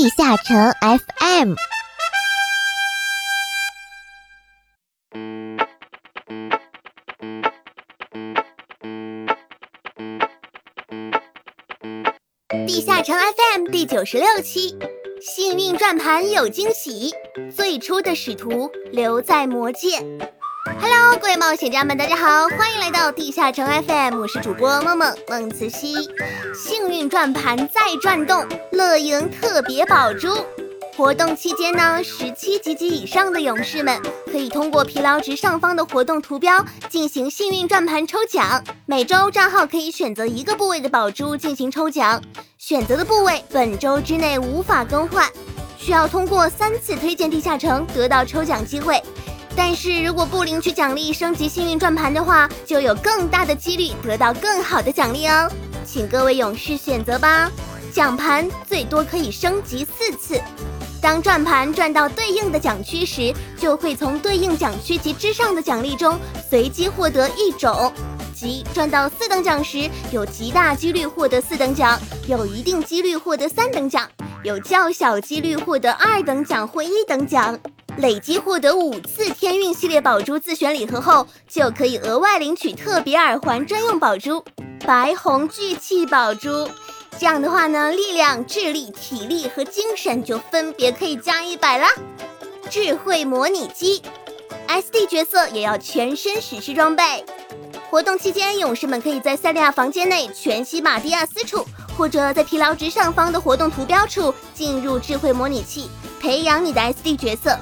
地下城 FM。地下城 FM 第九十六期，幸运转盘有惊喜，最初的使徒留在魔界。Hello，各位冒险家们，大家好，欢迎来到地下城 FM，我是主播梦梦梦慈溪。幸运转盘再转动，乐赢特别宝珠。活动期间呢，十七级及以上的勇士们可以通过疲劳值上方的活动图标进行幸运转盘抽奖。每周账号可以选择一个部位的宝珠进行抽奖，选择的部位本周之内无法更换，需要通过三次推荐地下城得到抽奖机会。但是如果不领取奖励升级幸运转盘的话，就有更大的几率得到更好的奖励哦。请各位勇士选择吧，奖盘最多可以升级四次。当转盘转到对应的奖区时，就会从对应奖区及之上的奖励中随机获得一种，即转到四等奖时，有极大几率获得四等奖，有一定几率获得三等奖，有较小几率获得二等奖或一等奖。累计获得五次天运系列宝珠自选礼盒后，就可以额外领取特别耳环专用宝珠——白红聚气宝珠。这样的话呢，力量、智力、体力和精神就分别可以加一百啦。智慧模拟机，SD 角色也要全身史诗装备。活动期间，勇士们可以在塞利亚房间内全息马蒂亚斯处，或者在疲劳值上方的活动图标处进入智慧模拟器，培养你的 SD 角色，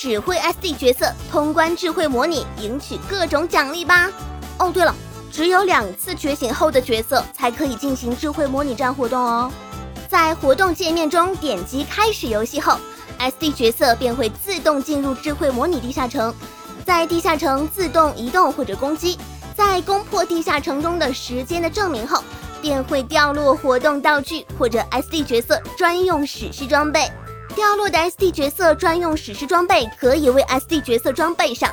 指挥 SD 角色通关智慧模拟，赢取各种奖励吧。哦，对了。只有两次觉醒后的角色才可以进行智慧模拟战活动哦。在活动界面中点击开始游戏后，SD 角色便会自动进入智慧模拟地下城，在地下城自动移动或者攻击。在攻破地下城中的时间的证明后，便会掉落活动道具或者 SD 角色专用史诗装备。掉落的 SD 角色专用史诗装备可以为 SD 角色装备上。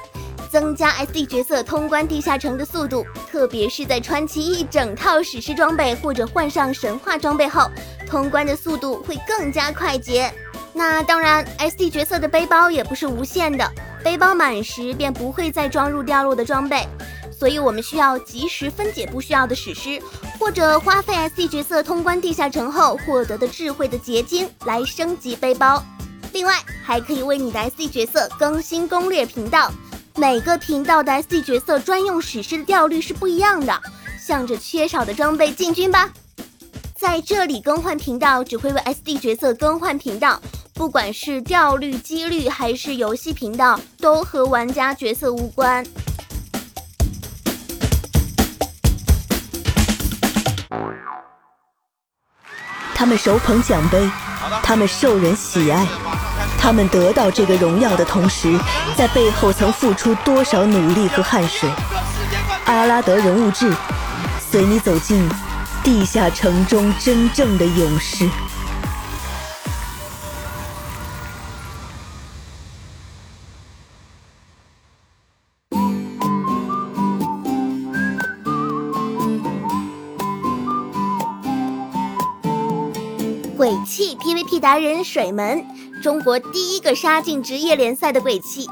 增加 SD 角色通关地下城的速度，特别是在穿起一整套史诗装备或者换上神话装备后，通关的速度会更加快捷。那当然，SD 角色的背包也不是无限的，背包满时便不会再装入掉落的装备，所以我们需要及时分解不需要的史诗，或者花费 SD 角色通关地下城后获得的智慧的结晶来升级背包。另外，还可以为你的 SD 角色更新攻略频道。每个频道的 SD 角色专用史诗的掉率是不一样的，向着缺少的装备进军吧！在这里更换频道只会为 SD 角色更换频道，不管是掉率几率还是游戏频道，都和玩家角色无关。他们手捧奖杯，他们受人喜爱。他们得到这个荣耀的同时，在背后曾付出多少努力和汗水？阿拉德人物志，随你走进地下城中真正的勇士。PVP 达人水门。中国第一个杀进职业联赛的鬼泣，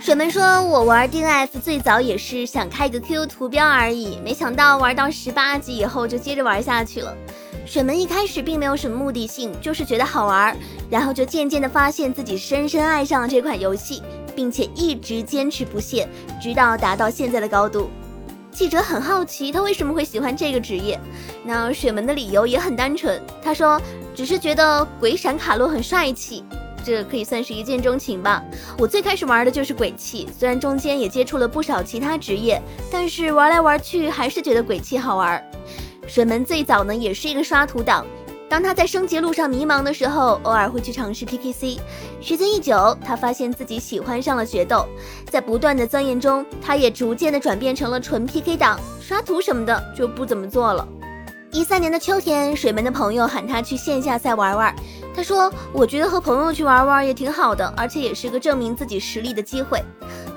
水门说：“我玩 DNF 最早也是想开个 Q 图标而已，没想到玩到十八级以后就接着玩下去了。水门一开始并没有什么目的性，就是觉得好玩，然后就渐渐的发现自己深深爱上了这款游戏，并且一直坚持不懈，直到达到现在的高度。”记者很好奇他为什么会喜欢这个职业，那水门的理由也很单纯，他说只是觉得鬼闪卡洛很帅气，这可以算是一见钟情吧。我最开始玩的就是鬼泣，虽然中间也接触了不少其他职业，但是玩来玩去还是觉得鬼泣好玩。水门最早呢也是一个刷图党。当他在升级路上迷茫的时候，偶尔会去尝试 PKC。时间一久，他发现自己喜欢上了决斗。在不断的钻研中，他也逐渐的转变成了纯 PK 党，刷图什么的就不怎么做了。一三年的秋天，水门的朋友喊他去线下赛玩玩。他说：“我觉得和朋友去玩玩也挺好的，而且也是个证明自己实力的机会。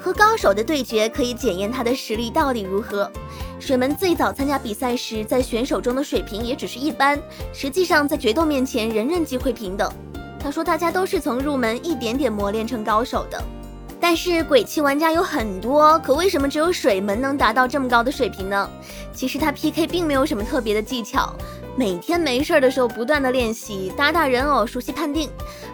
和高手的对决可以检验他的实力到底如何。”水门最早参加比赛时，在选手中的水平也只是一般，实际上在决斗面前，人人机会平等。他说，大家都是从入门一点点磨练成高手的。但是鬼泣玩家有很多，可为什么只有水门能达到这么高的水平呢？其实他 PK 并没有什么特别的技巧，每天没事儿的时候不断的练习，打打人偶，熟悉判定，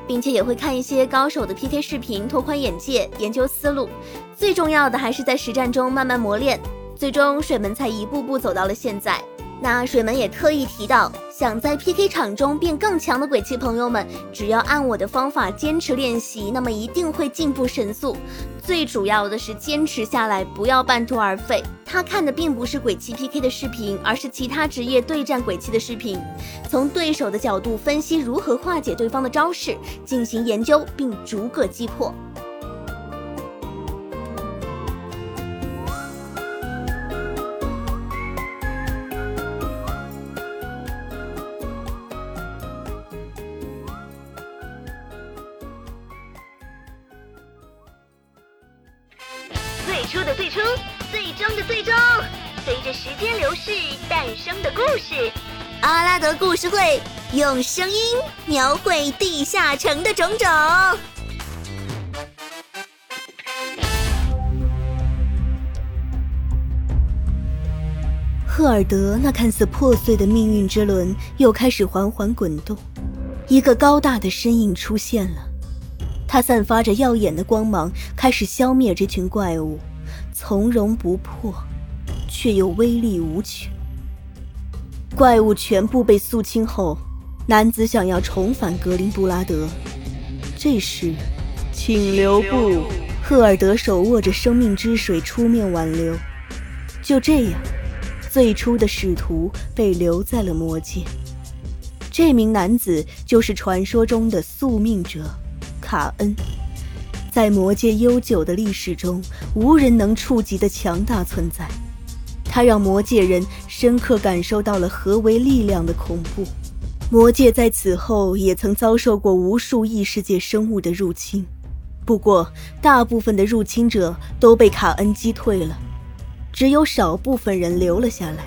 并且也会看一些高手的 PK 视频，拓宽眼界，研究思路。最重要的还是在实战中慢慢磨练。最终，水门才一步步走到了现在。那水门也特意提到，想在 PK 场中变更强的鬼泣朋友们，只要按我的方法坚持练习，那么一定会进步神速。最主要的是坚持下来，不要半途而废。他看的并不是鬼泣 PK 的视频，而是其他职业对战鬼泣的视频，从对手的角度分析如何化解对方的招式，进行研究，并逐个击破。初的最初，最终的最终，随着时间流逝诞生的故事。阿拉德故事会用声音描绘地下城的种种。赫尔德那看似破碎的命运之轮又开始缓缓滚动，一个高大的身影出现了，他散发着耀眼的光芒，开始消灭这群怪物。从容不迫，却又威力无穷。怪物全部被肃清后，男子想要重返格林布拉德。这时，请留步！赫尔德手握着生命之水出面挽留。就这样，最初的使徒被留在了魔界。这名男子就是传说中的宿命者卡恩。在魔界悠久的历史中，无人能触及的强大存在，他让魔界人深刻感受到了何为力量的恐怖。魔界在此后也曾遭受过无数异世界生物的入侵，不过大部分的入侵者都被卡恩击退了，只有少部分人留了下来，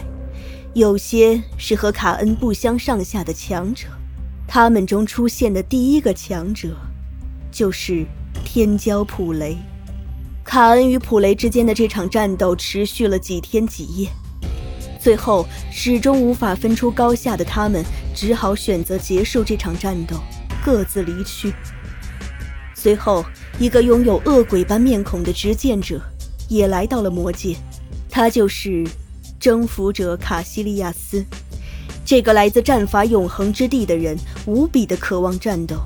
有些是和卡恩不相上下的强者。他们中出现的第一个强者，就是。天骄普雷，卡恩与普雷之间的这场战斗持续了几天几夜，最后始终无法分出高下的他们，只好选择结束这场战斗，各自离去。随后，一个拥有恶鬼般面孔的执剑者也来到了魔界，他就是征服者卡西利亚斯。这个来自战法永恒之地的人，无比的渴望战斗。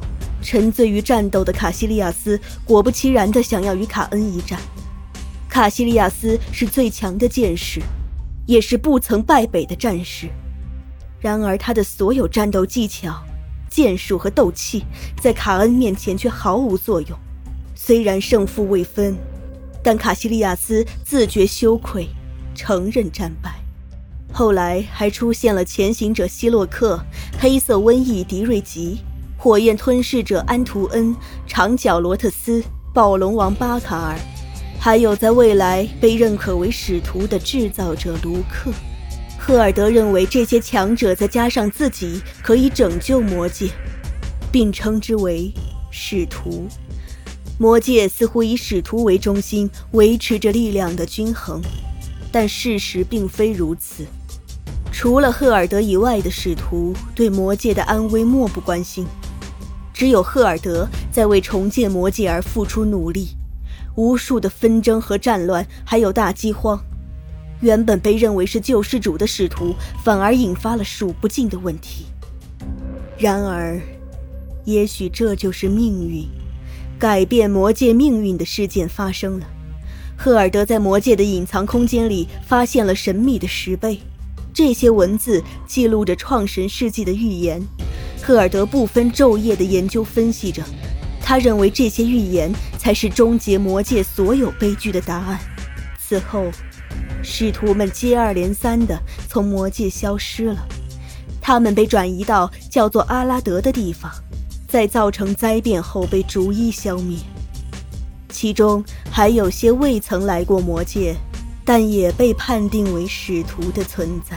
沉醉于战斗的卡西利亚斯，果不其然的想要与卡恩一战。卡西利亚斯是最强的剑士，也是不曾败北的战士。然而，他的所有战斗技巧、剑术和斗气，在卡恩面前却毫无作用。虽然胜负未分，但卡西利亚斯自觉羞愧，承认战败。后来还出现了前行者希洛克、黑色瘟疫迪瑞吉。火焰吞噬者安图恩、长角罗特斯、暴龙王巴卡尔，还有在未来被认可为使徒的制造者卢克。赫尔德认为这些强者再加上自己，可以拯救魔界，并称之为使徒。魔界似乎以使徒为中心，维持着力量的均衡，但事实并非如此。除了赫尔德以外的使徒，对魔界的安危漠不关心。只有赫尔德在为重建魔界而付出努力，无数的纷争和战乱，还有大饥荒，原本被认为是救世主的使徒，反而引发了数不尽的问题。然而，也许这就是命运，改变魔界命运的事件发生了。赫尔德在魔界的隐藏空间里发现了神秘的石碑，这些文字记录着创神世纪的预言。赫尔德不分昼夜地研究分析着，他认为这些预言才是终结魔界所有悲剧的答案。此后，使徒们接二连三地从魔界消失了，他们被转移到叫做阿拉德的地方，在造成灾变后被逐一消灭。其中还有些未曾来过魔界，但也被判定为使徒的存在。